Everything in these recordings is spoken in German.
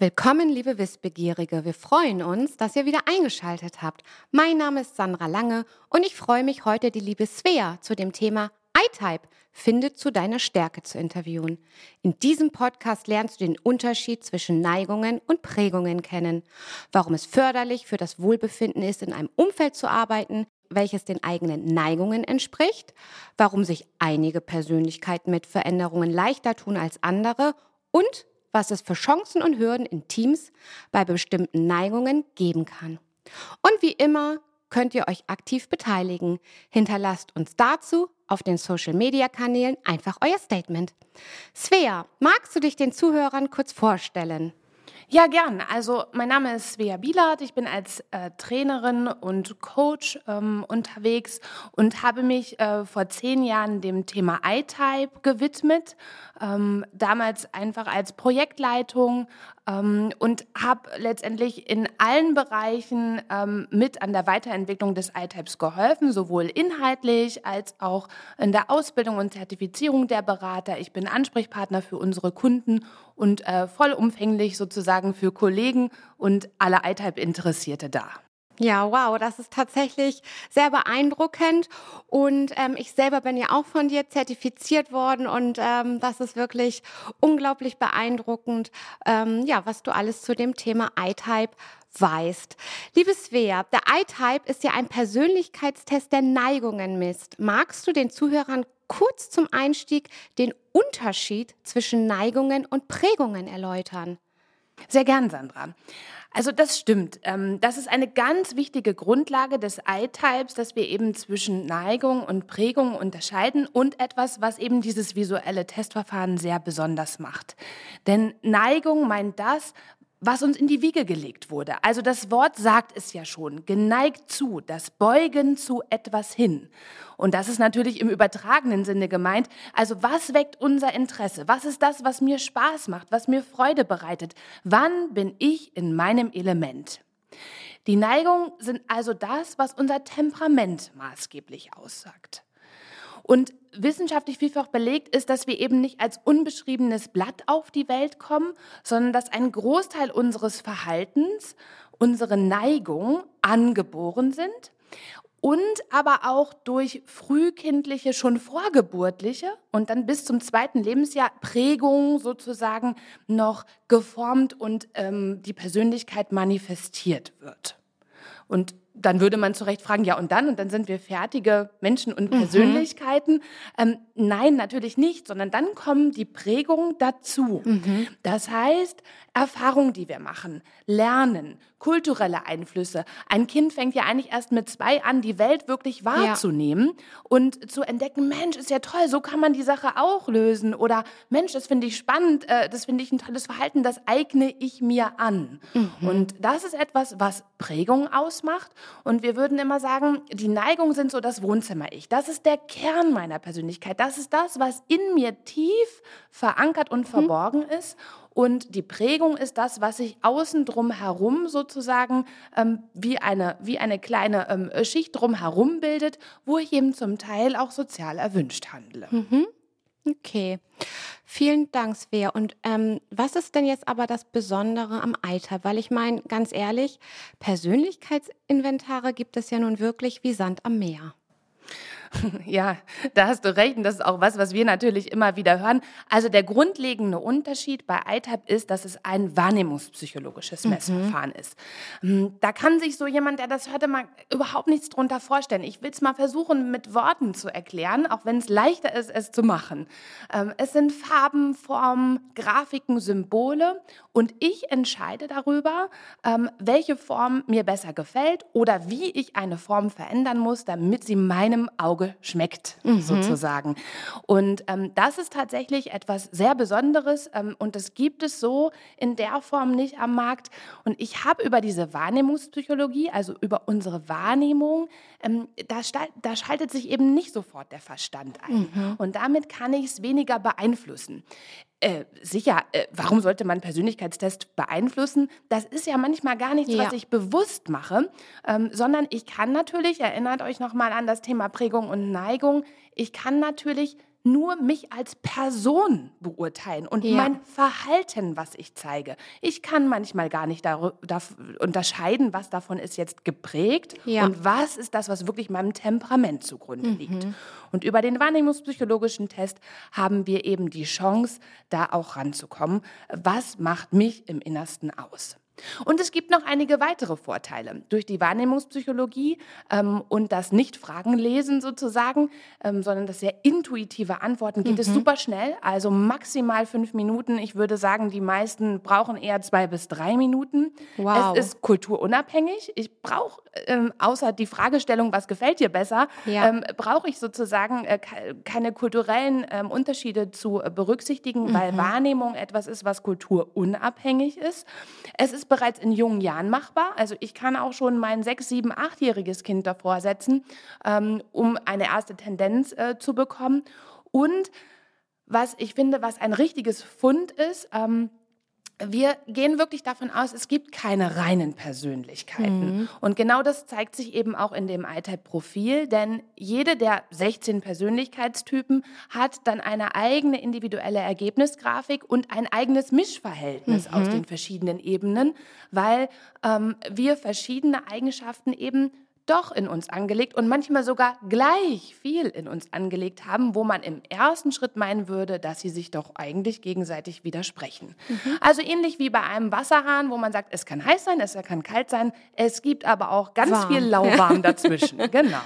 Willkommen, liebe Wissbegierige. Wir freuen uns, dass ihr wieder eingeschaltet habt. Mein Name ist Sandra Lange und ich freue mich heute, die liebe Svea zu dem Thema I-Type Finde zu deiner Stärke zu interviewen. In diesem Podcast lernst du den Unterschied zwischen Neigungen und Prägungen kennen, warum es förderlich für das Wohlbefinden ist, in einem Umfeld zu arbeiten, welches den eigenen Neigungen entspricht, warum sich einige Persönlichkeiten mit Veränderungen leichter tun als andere und was es für Chancen und Hürden in Teams bei bestimmten Neigungen geben kann. Und wie immer könnt ihr euch aktiv beteiligen. Hinterlasst uns dazu auf den Social-Media-Kanälen einfach euer Statement. Svea, magst du dich den Zuhörern kurz vorstellen? Ja, gern. Also mein Name ist Svea Bielert. Ich bin als äh, Trainerin und Coach ähm, unterwegs und habe mich äh, vor zehn Jahren dem Thema I-Type gewidmet. Ähm, damals einfach als Projektleitung ähm, und habe letztendlich in allen Bereichen ähm, mit an der Weiterentwicklung des I-Types geholfen, sowohl inhaltlich als auch in der Ausbildung und Zertifizierung der Berater. Ich bin Ansprechpartner für unsere Kunden und äh, vollumfänglich sozusagen für Kollegen und alle iType-Interessierte da. Ja, wow, das ist tatsächlich sehr beeindruckend. Und ähm, ich selber bin ja auch von dir zertifiziert worden und ähm, das ist wirklich unglaublich beeindruckend, ähm, ja, was du alles zu dem Thema iType weißt. Liebes Svea, der iType ist ja ein Persönlichkeitstest, der Neigungen misst. Magst du den Zuhörern kurz zum Einstieg den Unterschied zwischen Neigungen und Prägungen erläutern? Sehr gern, Sandra. Also das stimmt. Ähm, das ist eine ganz wichtige Grundlage des I-Types, dass wir eben zwischen Neigung und Prägung unterscheiden und etwas, was eben dieses visuelle Testverfahren sehr besonders macht. Denn Neigung meint das, was uns in die Wiege gelegt wurde. Also das Wort sagt es ja schon, geneigt zu, das Beugen zu etwas hin. Und das ist natürlich im übertragenen Sinne gemeint. Also was weckt unser Interesse? Was ist das, was mir Spaß macht, was mir Freude bereitet? Wann bin ich in meinem Element? Die Neigungen sind also das, was unser Temperament maßgeblich aussagt. Und wissenschaftlich vielfach belegt ist, dass wir eben nicht als unbeschriebenes Blatt auf die Welt kommen, sondern dass ein Großteil unseres Verhaltens, unsere Neigung angeboren sind und aber auch durch frühkindliche, schon vorgeburtliche und dann bis zum zweiten Lebensjahr Prägung sozusagen noch geformt und ähm, die Persönlichkeit manifestiert wird. Und dann würde man zu Recht fragen, ja und dann? Und dann sind wir fertige Menschen und mhm. Persönlichkeiten. Mhm. Ähm, nein, natürlich nicht, sondern dann kommen die Prägungen dazu. Mhm. Das heißt, Erfahrungen, die wir machen, Lernen, kulturelle Einflüsse. Ein Kind fängt ja eigentlich erst mit zwei an, die Welt wirklich wahrzunehmen ja. und zu entdecken, Mensch, ist ja toll, so kann man die Sache auch lösen. Oder Mensch, das finde ich spannend, äh, das finde ich ein tolles Verhalten, das eigne ich mir an. Mhm. Und das ist etwas, was Prägung ausmacht. Und wir würden immer sagen, die Neigungen sind so das Wohnzimmer-Ich. Das ist der Kern meiner Persönlichkeit. Das ist das, was in mir tief verankert und mhm. verborgen ist. Und die Prägung ist das, was sich außen drum herum sozusagen ähm, wie, eine, wie eine kleine ähm, Schicht drum herum bildet, wo ich eben zum Teil auch sozial erwünscht handle. Mhm. Okay. Vielen Dank, Svea. Und ähm, was ist denn jetzt aber das Besondere am Eiter? Weil ich meine, ganz ehrlich, Persönlichkeitsinventare gibt es ja nun wirklich wie Sand am Meer. Ja, da hast du recht und das ist auch was, was wir natürlich immer wieder hören. Also der grundlegende Unterschied bei ITAP ist, dass es ein wahrnehmungspsychologisches mhm. Messverfahren ist. Hm, da kann sich so jemand, der das hört, immer überhaupt nichts drunter vorstellen. Ich will es mal versuchen, mit Worten zu erklären, auch wenn es leichter ist, es zu machen. Ähm, es sind Farben, Formen, Grafiken, Symbole und ich entscheide darüber, ähm, welche Form mir besser gefällt oder wie ich eine Form verändern muss, damit sie meinem Auge Auge schmeckt, mhm. sozusagen. Und ähm, das ist tatsächlich etwas sehr Besonderes ähm, und das gibt es so in der Form nicht am Markt. Und ich habe über diese Wahrnehmungspsychologie, also über unsere Wahrnehmung, ähm, da, da, schaltet sich eben nicht sofort der Verstand ein. Mhm. Und damit kann ich es weniger beeinflussen. Äh, sicher, äh, warum sollte man Persönlichkeitstest beeinflussen? Das ist ja manchmal gar nichts, ja. was ich bewusst mache, ähm, sondern ich kann natürlich, erinnert euch nochmal an das Thema Prägung und Neigung, ich kann natürlich nur mich als Person beurteilen und ja. mein Verhalten, was ich zeige. Ich kann manchmal gar nicht unterscheiden, was davon ist jetzt geprägt ja. und was ist das, was wirklich meinem Temperament zugrunde mhm. liegt. Und über den wahrnehmungspsychologischen Test haben wir eben die Chance, da auch ranzukommen. Was macht mich im Innersten aus? Und es gibt noch einige weitere Vorteile. Durch die Wahrnehmungspsychologie ähm, und das Nicht-Fragen-Lesen sozusagen, ähm, sondern das sehr intuitive Antworten geht mhm. es super schnell, also maximal fünf Minuten. Ich würde sagen, die meisten brauchen eher zwei bis drei Minuten. Wow. Es ist kulturunabhängig. Ich brauche, ähm, außer die Fragestellung, was gefällt dir besser, ja. ähm, brauche ich sozusagen äh, keine kulturellen ähm, Unterschiede zu äh, berücksichtigen, mhm. weil Wahrnehmung etwas ist, was kulturunabhängig ist. Es ist bereits in jungen Jahren machbar. Also ich kann auch schon mein sechs, sieben, achtjähriges Kind davor setzen, ähm, um eine erste Tendenz äh, zu bekommen. Und was ich finde, was ein richtiges Fund ist, ähm, wir gehen wirklich davon aus, es gibt keine reinen Persönlichkeiten. Mhm. Und genau das zeigt sich eben auch in dem iType-Profil, denn jede der 16 Persönlichkeitstypen hat dann eine eigene individuelle Ergebnisgrafik und ein eigenes Mischverhältnis mhm. aus den verschiedenen Ebenen, weil ähm, wir verschiedene Eigenschaften eben doch in uns angelegt und manchmal sogar gleich viel in uns angelegt haben, wo man im ersten Schritt meinen würde, dass sie sich doch eigentlich gegenseitig widersprechen. Mhm. Also ähnlich wie bei einem Wasserhahn, wo man sagt, es kann heiß sein, es kann kalt sein, es gibt aber auch ganz Warm. viel lauwarm dazwischen. genau.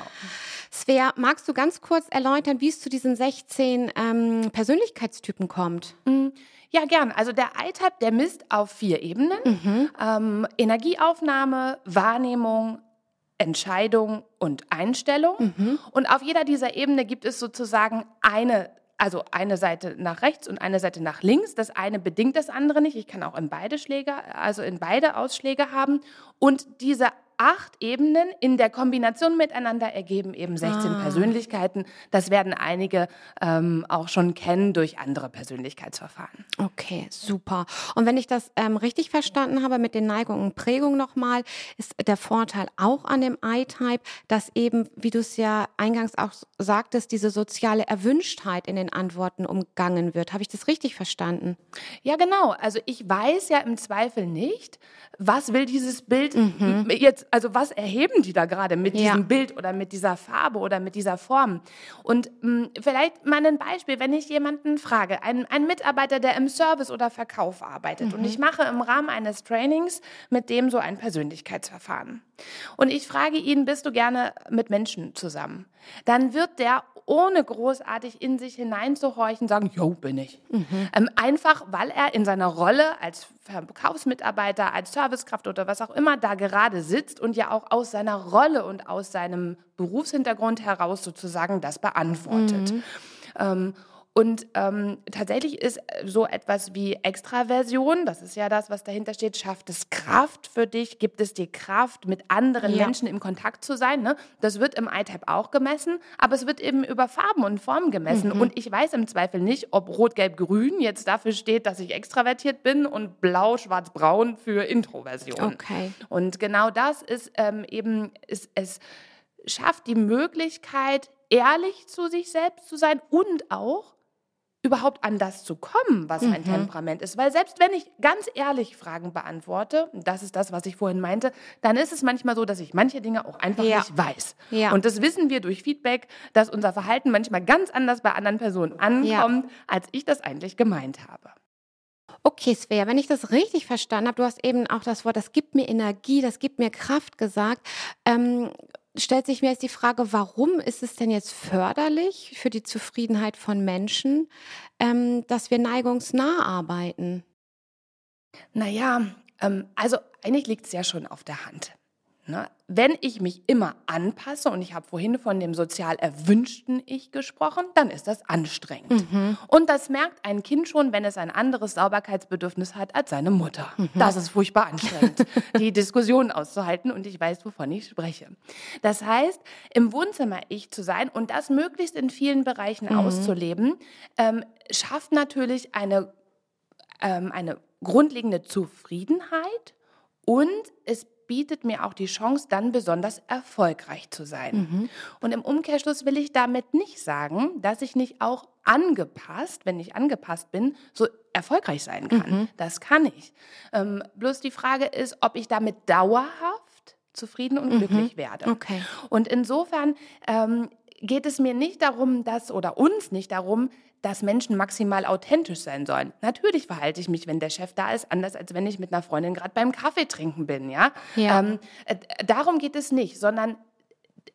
Svea, magst du ganz kurz erläutern, wie es zu diesen 16 ähm, Persönlichkeitstypen kommt? Mhm. Ja, gern. Also der I-Type, der misst auf vier Ebenen. Mhm. Ähm, Energieaufnahme, Wahrnehmung, Entscheidung und Einstellung. Mhm. Und auf jeder dieser Ebene gibt es sozusagen eine also eine Seite nach rechts und eine Seite nach links. Das eine bedingt das andere nicht. Ich kann auch in beide Schläge, also in beide Ausschläge haben. Und diese acht Ebenen in der Kombination miteinander ergeben eben 16 ah. Persönlichkeiten. Das werden einige ähm, auch schon kennen durch andere Persönlichkeitsverfahren. Okay, super. Und wenn ich das ähm, richtig verstanden habe mit den Neigungen und Prägungen nochmal, ist der Vorteil auch an dem I-Type, dass eben, wie du es ja eingangs auch sagtest, diese soziale Erwünschtheit in den Antworten umgangen wird. Habe ich das richtig verstanden? Ja, genau. Also ich weiß ja im Zweifel nicht, was will dieses Bild mhm. jetzt also was erheben die da gerade mit ja. diesem Bild oder mit dieser Farbe oder mit dieser Form? Und mh, hm, vielleicht mal ein Beispiel, wenn ich jemanden frage, einen, einen Mitarbeiter, der im Service oder Verkauf arbeitet mhm. und ich mache im Rahmen eines Trainings mit dem so ein Persönlichkeitsverfahren. Und ich frage ihn, bist du gerne mit Menschen zusammen? Dann wird der ohne großartig in sich hineinzuhorchen, sagen, jo, bin ich. Mhm. Ähm, einfach, weil er in seiner Rolle als Verkaufsmitarbeiter, als Servicekraft oder was auch immer da gerade sitzt und ja auch aus seiner Rolle und aus seinem Berufshintergrund heraus sozusagen das beantwortet. Mhm. Ähm, und ähm, tatsächlich ist äh, so etwas wie Extraversion, das ist ja das, was dahinter steht, schafft es Kraft für dich, gibt es dir Kraft, mit anderen ja. Menschen im Kontakt zu sein. Ne? Das wird im iType auch gemessen, aber es wird eben über Farben und Formen gemessen. Mhm. Und ich weiß im Zweifel nicht, ob Rot, Gelb, Grün jetzt dafür steht, dass ich extravertiert bin und Blau, Schwarz, Braun für Introversion. Okay. Und genau das ist ähm, eben, ist, es schafft die Möglichkeit, ehrlich zu sich selbst zu sein und auch überhaupt an das zu kommen, was mein mhm. Temperament ist. Weil selbst wenn ich ganz ehrlich Fragen beantworte, das ist das, was ich vorhin meinte, dann ist es manchmal so, dass ich manche Dinge auch einfach ja. nicht weiß. Ja. Und das wissen wir durch Feedback, dass unser Verhalten manchmal ganz anders bei anderen Personen ankommt, ja. als ich das eigentlich gemeint habe. Okay, Svea, wenn ich das richtig verstanden habe, du hast eben auch das Wort, das gibt mir Energie, das gibt mir Kraft gesagt. Ähm, stellt sich mir jetzt die Frage, warum ist es denn jetzt förderlich für die Zufriedenheit von Menschen, ähm, dass wir neigungsnah arbeiten? Naja, ähm, also eigentlich liegt es ja schon auf der Hand. Ne? Wenn ich mich immer anpasse, und ich habe vorhin von dem sozial erwünschten Ich gesprochen, dann ist das anstrengend. Mhm. Und das merkt ein Kind schon, wenn es ein anderes Sauberkeitsbedürfnis hat als seine Mutter. Mhm. Das ist furchtbar anstrengend, die Diskussion auszuhalten und ich weiß, wovon ich spreche. Das heißt, im Wohnzimmer Ich zu sein und das möglichst in vielen Bereichen mhm. auszuleben, ähm, schafft natürlich eine ähm, eine grundlegende Zufriedenheit und es bietet mir auch die Chance, dann besonders erfolgreich zu sein. Mhm. Und im Umkehrschluss will ich damit nicht sagen, dass ich nicht auch angepasst, wenn ich angepasst bin, so erfolgreich sein kann. Mhm. Das kann ich. Ähm, bloß die Frage ist, ob ich damit dauerhaft zufrieden und mhm. glücklich werde. Okay. Und insofern ähm, geht es mir nicht darum, dass oder uns nicht darum, dass Menschen maximal authentisch sein sollen. Natürlich verhalte ich mich, wenn der Chef da ist, anders als wenn ich mit einer Freundin gerade beim Kaffee trinken bin. Ja, ja. Ähm, äh, darum geht es nicht, sondern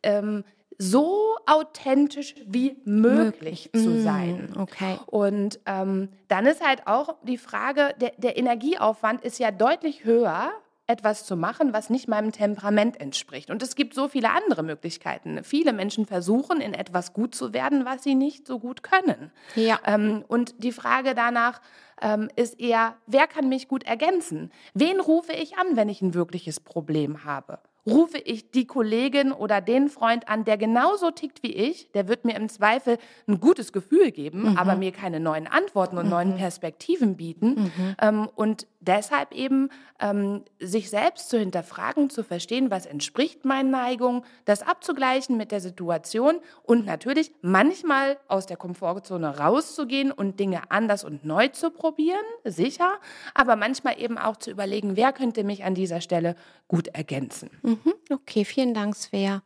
ähm, so authentisch wie möglich, möglich. zu mm, sein. Okay. Und ähm, dann ist halt auch die Frage, der, der Energieaufwand ist ja deutlich höher, etwas zu machen, was nicht meinem Temperament entspricht. Und es gibt so viele andere Möglichkeiten. Viele Menschen versuchen, in etwas gut zu werden, was sie nicht so gut können. Ja. Ähm, und die Frage danach ähm, ist eher, wer kann mich gut ergänzen? Wen rufe ich an, wenn ich ein wirkliches Problem habe? rufe ich die Kollegin oder den Freund an, der genauso tickt wie ich, der wird mir im Zweifel ein gutes Gefühl geben, mhm. aber mir keine neuen Antworten und mhm. neuen Perspektiven bieten. Mhm. Ähm, und deshalb eben ähm, sich selbst zu hinterfragen, zu verstehen, was entspricht meinen Neigungen, das abzugleichen mit der Situation und natürlich manchmal aus der Komfortzone rauszugehen und Dinge anders und neu zu probieren, sicher, aber manchmal eben auch zu überlegen, wer könnte mich an dieser Stelle gut ergänzen. Mhm, okay, vielen Dank, Svea.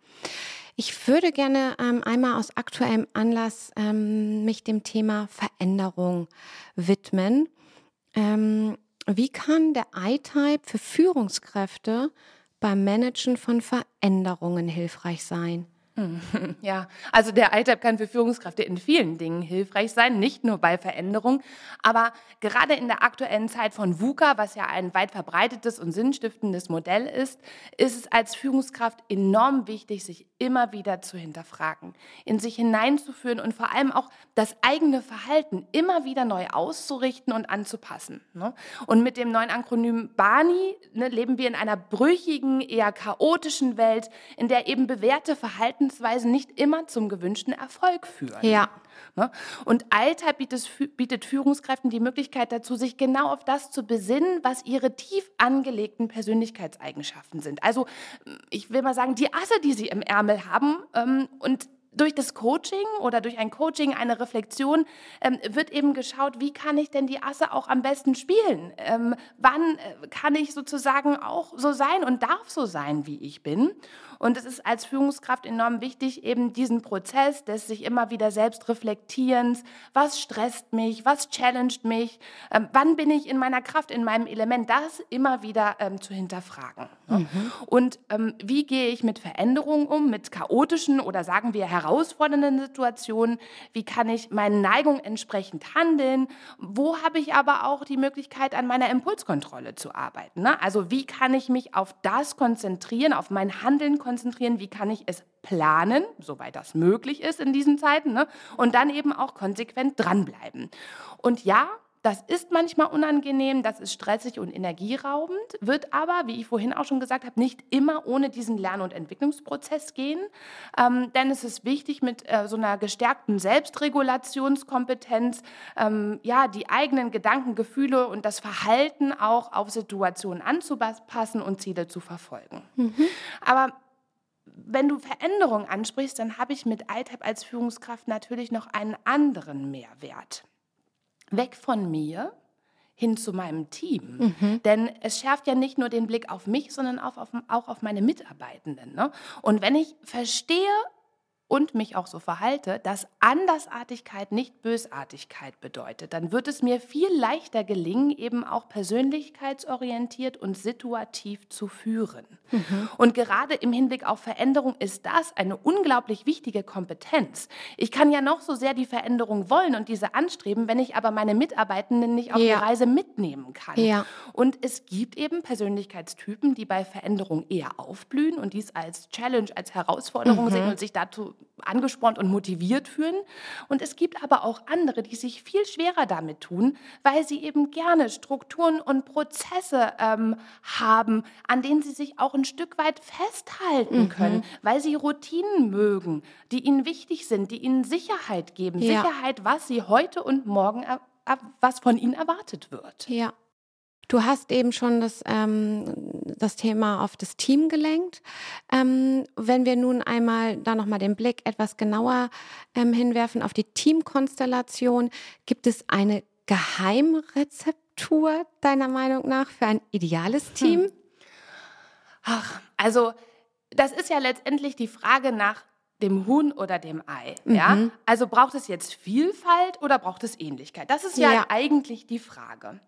Ich würde gerne ähm, einmal aus aktuellem Anlass ähm, mich dem Thema Veränderung widmen. Ähm, wie kann der I-Type für Führungskräfte beim Managen von Veränderungen hilfreich sein? Ja, also der ITAP kann für Führungskräfte in vielen Dingen hilfreich sein, nicht nur bei Veränderung, aber gerade in der aktuellen Zeit von VUCA, was ja ein weit verbreitetes und sinnstiftendes Modell ist, ist es als Führungskraft enorm wichtig, sich immer wieder zu hinterfragen, in sich hineinzuführen und vor allem auch das eigene Verhalten immer wieder neu auszurichten und anzupassen. Ne? Und mit dem neuen Akronym BANI ne, leben wir in einer brüchigen, eher chaotischen Welt, in der eben bewährte Verhalten Verhaltensweisen nicht immer zum gewünschten Erfolg führen. Ja. Ne? Und Alter bietet, Führungskräften die Möglichkeit dazu, sich genau auf das zu besinnen, was ihre tief angelegten Persönlichkeitseigenschaften sind. Also ich will mal sagen, die Asse, die sie im Ärmel haben ähm, und durch das Coaching oder durch ein Coaching, eine Reflexion, ähm, wird eben geschaut, wie kann ich denn die Asse auch am besten spielen? Ähm, wann äh, kann ich sozusagen auch so sein und darf so sein, wie ich bin? Und es ist als Führungskraft enorm wichtig, eben diesen Prozess des sich immer wieder selbst reflektierens, was stresst mich, was challenged mich, ähm, wann bin ich in meiner Kraft, in meinem Element, das immer wieder ähm, zu hinterfragen. Ne? Mhm. Und ähm, wie gehe ich mit Veränderungen um, mit chaotischen oder sagen wir herausfordernden Situationen? Wie kann ich meinen Neigungen entsprechend handeln? Wo habe ich aber auch die Möglichkeit, an meiner Impulskontrolle zu arbeiten? Ne? Also wie kann ich mich auf das konzentrieren, auf mein Handeln konzentrieren? Konzentrieren, wie kann ich es planen, soweit das möglich ist in diesen Zeiten, ne? und dann eben auch konsequent dranbleiben. Und ja, das ist manchmal unangenehm, das ist stressig und energieraubend, wird aber, wie ich vorhin auch schon gesagt habe, nicht immer ohne diesen Lern- und Entwicklungsprozess gehen. Ähm, denn es ist wichtig, mit äh, so einer gestärkten Selbstregulationskompetenz ähm, ja, die eigenen Gedanken, Gefühle und das Verhalten auch auf Situationen anzupassen und Ziele zu verfolgen. Mhm. Aber wenn du Veränderung ansprichst, dann habe ich mit ITAP als Führungskraft natürlich noch einen anderen Mehrwert. Weg von mir hin zu meinem Team. Mhm. Denn es schärft ja nicht nur den Blick auf mich, sondern auch auf, auch auf meine Mitarbeitenden. Ne? Und wenn ich verstehe, und mich auch so verhalte, dass Andersartigkeit nicht Bösartigkeit bedeutet, dann wird es mir viel leichter gelingen, eben auch persönlichkeitsorientiert und situativ zu führen. Mhm. Und gerade im Hinblick auf Veränderung ist das eine unglaublich wichtige Kompetenz. Ich kann ja noch so sehr die Veränderung wollen und diese anstreben, wenn ich aber meine Mitarbeitenden nicht auf ja. die Reise mitnehmen kann. Ja. Und es gibt eben Persönlichkeitstypen, die bei Veränderung eher aufblühen und dies als Challenge, als Herausforderung mhm. sehen und sich dazu angespornt und motiviert fühlen. Und es gibt aber auch andere, die sich viel schwerer damit tun, weil sie eben gerne Strukturen und Prozesse ähm, haben, an denen sie sich auch ein Stück weit festhalten mhm. können, weil sie Routinen mögen, die ihnen wichtig sind, die ihnen Sicherheit geben. Ja. Sicherheit, was sie heute und morgen was von ihnen erwartet wird. Ja. Du hast eben schon das, ähm, das Thema auf das Team gelenkt. Ähm, wenn wir nun einmal da nochmal den Blick etwas genauer ähm, hinwerfen auf die Teamkonstellation, gibt es eine Geheimrezeptur deiner Meinung nach für ein ideales hm. Team? Hm. Ach, also das ist ja letztendlich die Frage nach dem Huhn oder dem Ei. Mhm. Ja? Also braucht es jetzt Vielfalt oder braucht es Ähnlichkeit? Das ist ja, ja eigentlich die Frage.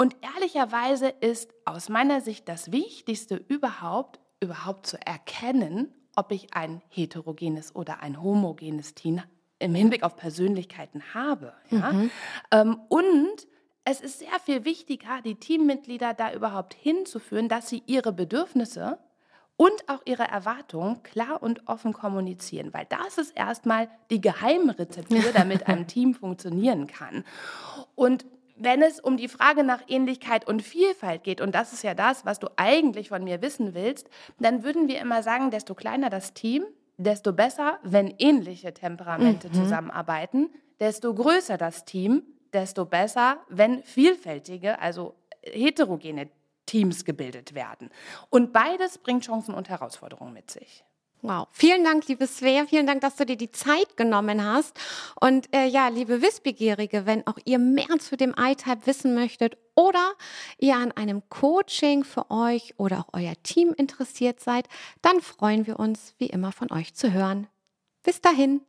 Und ehrlicherweise ist aus meiner Sicht das Wichtigste überhaupt, überhaupt zu erkennen, ob ich ein heterogenes oder ein homogenes Team im Hinblick auf Persönlichkeiten habe. Ja? Mhm. Ähm, und es ist sehr viel wichtiger, die Teammitglieder da überhaupt hinzuführen, dass sie ihre Bedürfnisse und auch ihre Erwartungen klar und offen kommunizieren, weil das ist erstmal die Geheimrezeptur, damit ein Team funktionieren kann. Und wenn es um die Frage nach Ähnlichkeit und Vielfalt geht, und das ist ja das, was du eigentlich von mir wissen willst, dann würden wir immer sagen, desto kleiner das Team, desto besser, wenn ähnliche Temperamente mhm. zusammenarbeiten, desto größer das Team, desto besser, wenn vielfältige, also heterogene Teams gebildet werden. Und beides bringt Chancen und Herausforderungen mit sich. Wow. Vielen Dank, liebe Svea. Vielen Dank, dass du dir die Zeit genommen hast. Und äh, ja, liebe Wissbegierige, wenn auch ihr mehr zu dem iType wissen möchtet oder ihr an einem Coaching für euch oder auch euer Team interessiert seid, dann freuen wir uns wie immer von euch zu hören. Bis dahin.